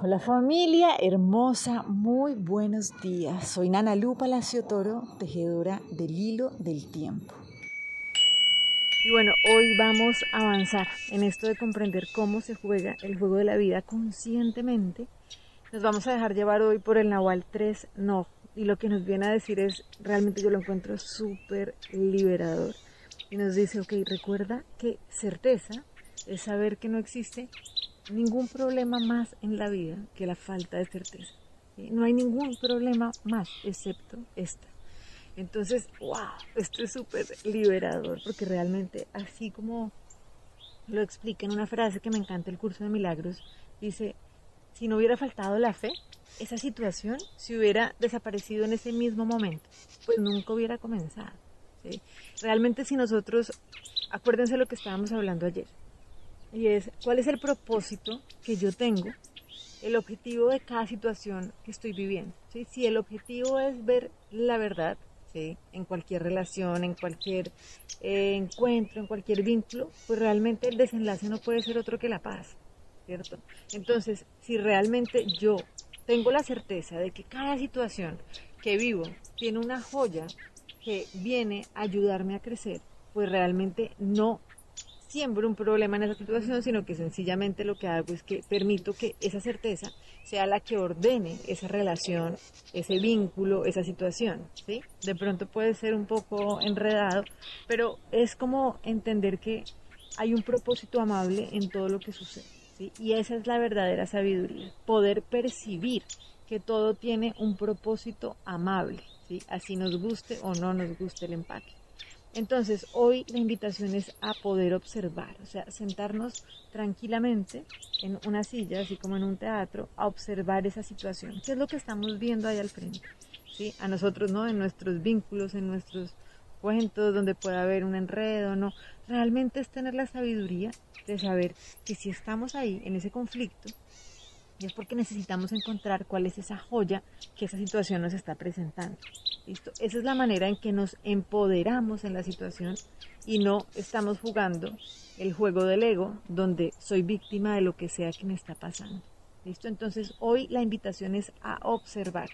Hola familia hermosa, muy buenos días. Soy Nana Lu Palacio Toro, tejedora del hilo del tiempo. Y bueno, hoy vamos a avanzar en esto de comprender cómo se juega el juego de la vida conscientemente. Nos vamos a dejar llevar hoy por el Nahual 3 No. Y lo que nos viene a decir es, realmente yo lo encuentro súper liberador. Y nos dice, ok, recuerda que certeza es saber que no existe ningún problema más en la vida que la falta de certeza. No hay ningún problema más excepto esta. Entonces, wow, esto es súper liberador porque realmente así como lo explica en una frase que me encanta el curso de milagros, dice, si no hubiera faltado la fe, esa situación se hubiera desaparecido en ese mismo momento, pues nunca hubiera comenzado. Realmente si nosotros, acuérdense lo que estábamos hablando ayer, y es cuál es el propósito que yo tengo, el objetivo de cada situación que estoy viviendo. Si el objetivo es ver la verdad, en cualquier relación, en cualquier eh, encuentro, en cualquier vínculo, pues realmente el desenlace no puede ser otro que la paz, ¿cierto? Entonces, si realmente yo tengo la certeza de que cada situación que vivo tiene una joya que viene a ayudarme a crecer, pues realmente no siembro un problema en esa situación, sino que sencillamente lo que hago es que permito que esa certeza sea la que ordene esa relación, ese vínculo, esa situación, ¿sí? De pronto puede ser un poco enredado, pero es como entender que hay un propósito amable en todo lo que sucede. Y esa es la verdadera sabiduría, poder percibir que todo tiene un propósito amable, ¿sí? Así nos guste o no nos guste el empaque. Entonces, hoy la invitación es a poder observar, o sea, sentarnos tranquilamente en una silla, así como en un teatro, a observar esa situación. ¿Qué es lo que estamos viendo ahí al frente? ¿Sí? A nosotros, ¿no? En nuestros vínculos, en nuestros cuentos, donde puede haber un enredo, ¿no? Realmente es tener la sabiduría de saber que si estamos ahí, en ese conflicto, y es porque necesitamos encontrar cuál es esa joya que esa situación nos está presentando. ¿Listo? Esa es la manera en que nos empoderamos en la situación y no estamos jugando el juego del ego donde soy víctima de lo que sea que me está pasando. ¿Listo? Entonces hoy la invitación es a observar.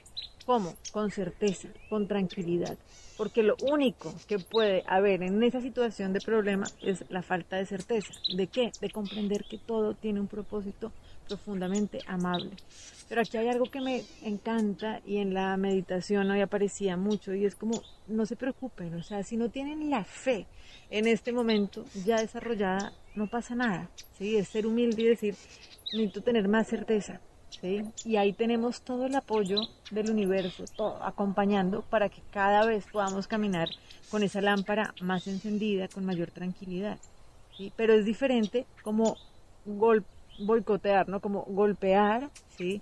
¿Cómo? Con certeza, con tranquilidad. Porque lo único que puede haber en esa situación de problema es la falta de certeza. ¿De qué? De comprender que todo tiene un propósito profundamente amable. Pero aquí hay algo que me encanta y en la meditación hoy aparecía mucho y es como, no se preocupen, o sea, si no tienen la fe en este momento ya desarrollada, no pasa nada, ¿sí? Es ser humilde y decir, necesito tener más certeza, ¿sí? Y ahí tenemos todo el apoyo del universo, acompañando para que cada vez podamos caminar con esa lámpara más encendida, con mayor tranquilidad, ¿sí? Pero es diferente como golpe boicotear, ¿no? Como golpear, ¿sí?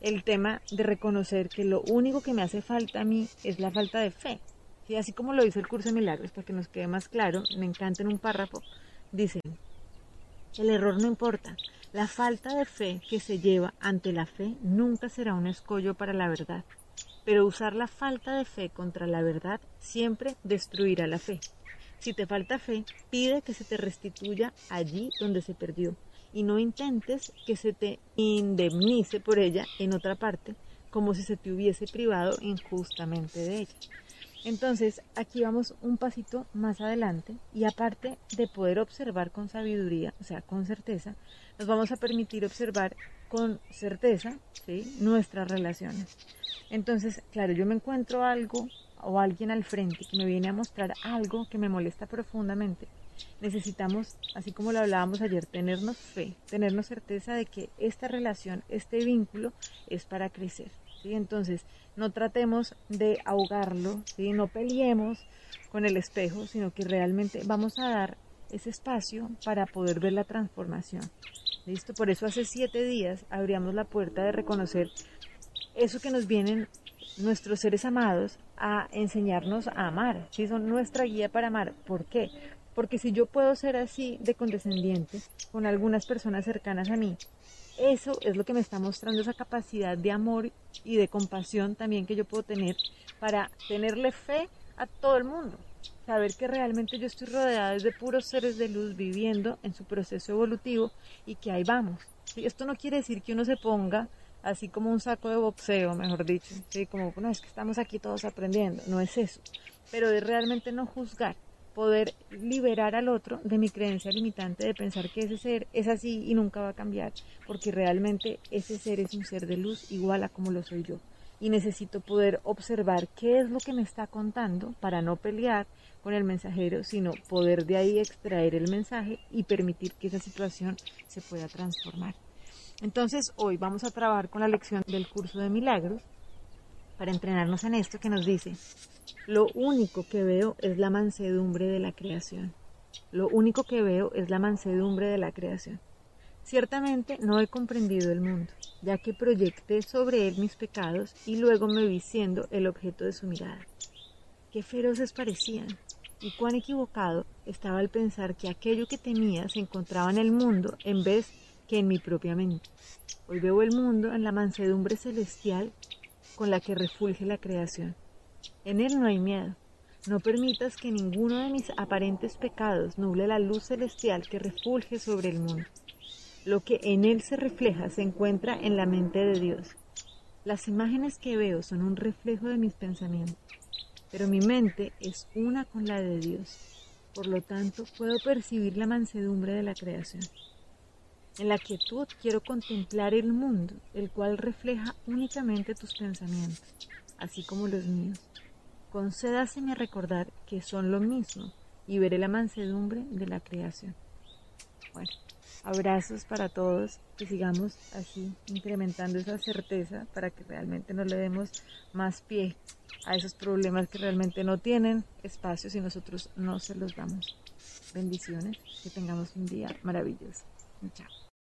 El tema de reconocer que lo único que me hace falta a mí es la falta de fe. ¿sí? Así como lo dice el curso de milagros, para que nos quede más claro, me encanta en un párrafo, dice, el error no importa, la falta de fe que se lleva ante la fe nunca será un escollo para la verdad, pero usar la falta de fe contra la verdad siempre destruirá la fe. Si te falta fe, pide que se te restituya allí donde se perdió y no intentes que se te indemnice por ella en otra parte, como si se te hubiese privado injustamente de ella. Entonces, aquí vamos un pasito más adelante y aparte de poder observar con sabiduría, o sea, con certeza, nos vamos a permitir observar con certeza nuestras relaciones. Entonces, claro, yo me encuentro algo o alguien al frente que me viene a mostrar algo que me molesta profundamente necesitamos, así como lo hablábamos ayer, tenernos fe, tenernos certeza de que esta relación, este vínculo es para crecer. ¿sí? Entonces, no tratemos de ahogarlo, ¿sí? no peleemos con el espejo, sino que realmente vamos a dar ese espacio para poder ver la transformación. ¿Listo? Por eso hace siete días abríamos la puerta de reconocer eso que nos vienen nuestros seres amados a enseñarnos a amar, ¿sí? son nuestra guía para amar. ¿Por qué? Porque si yo puedo ser así de condescendiente con algunas personas cercanas a mí, eso es lo que me está mostrando esa capacidad de amor y de compasión también que yo puedo tener para tenerle fe a todo el mundo. saber que realmente yo estoy rodeada de puros seres de luz viviendo en su proceso evolutivo y que ahí vamos. Esto no quiere decir que uno se ponga así como un saco de boxeo, mejor dicho, ¿sí? como, no, es que estamos aquí todos aprendiendo, no es eso, pero de realmente no juzgar, poder liberar al otro de mi creencia limitante de pensar que ese ser es así y nunca va a cambiar, porque realmente ese ser es un ser de luz igual a como lo soy yo. Y necesito poder observar qué es lo que me está contando para no pelear con el mensajero, sino poder de ahí extraer el mensaje y permitir que esa situación se pueda transformar. Entonces hoy vamos a trabajar con la lección del curso de milagros para entrenarnos en esto que nos dice, lo único que veo es la mansedumbre de la creación. Lo único que veo es la mansedumbre de la creación. Ciertamente no he comprendido el mundo, ya que proyecté sobre él mis pecados y luego me vi siendo el objeto de su mirada. Qué feroces parecían, y cuán equivocado estaba al pensar que aquello que tenía se encontraba en el mundo en vez que en mi propia mente. Hoy veo el mundo en la mansedumbre celestial con la que refulge la creación. En él no hay miedo. No permitas que ninguno de mis aparentes pecados nuble la luz celestial que refulge sobre el mundo. Lo que en él se refleja se encuentra en la mente de Dios. Las imágenes que veo son un reflejo de mis pensamientos, pero mi mente es una con la de Dios. Por lo tanto, puedo percibir la mansedumbre de la creación. En la quietud quiero contemplar el mundo, el cual refleja únicamente tus pensamientos, así como los míos. Concédaseme recordar que son lo mismo y veré la mansedumbre de la creación. Bueno, abrazos para todos, que sigamos así incrementando esa certeza para que realmente no le demos más pie a esos problemas que realmente no tienen espacio si nosotros no se los damos. Bendiciones, que tengamos un día maravilloso. Chao.